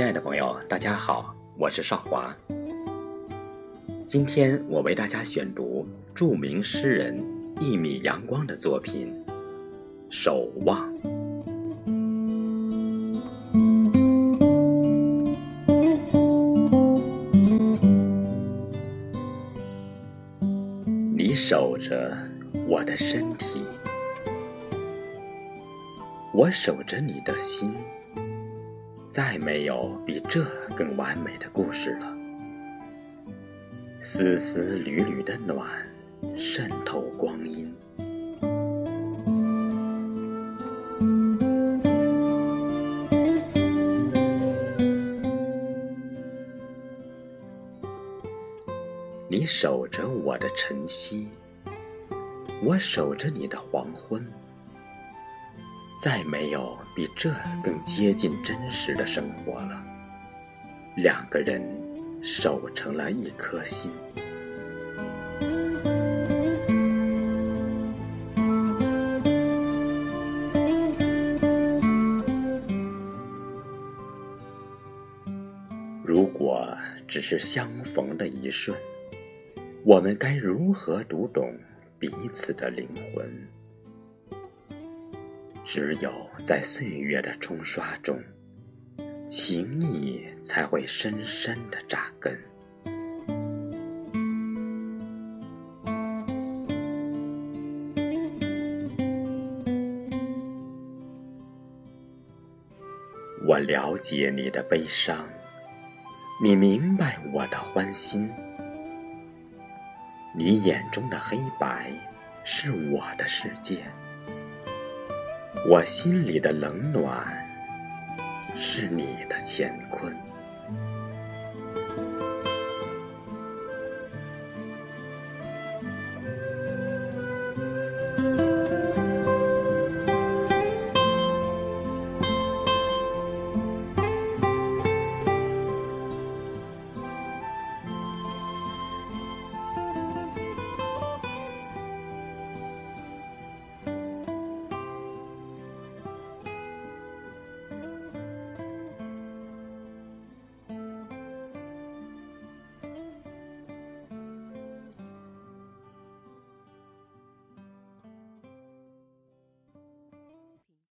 亲爱的朋友，大家好，我是少华。今天我为大家选读著名诗人一米阳光的作品《守望》。你守着我的身体，我守着你的心。再没有比这更完美的故事了。丝丝缕缕的暖，渗透光阴。你守着我的晨曦，我守着你的黄昏。再没有比这更接近真实的生活了。两个人守成了一颗心。如果只是相逢的一瞬，我们该如何读懂彼此的灵魂？只有在岁月的冲刷中，情谊才会深深的扎根。我了解你的悲伤，你明白我的欢心。你眼中的黑白，是我的世界。我心里的冷暖，是你的乾坤。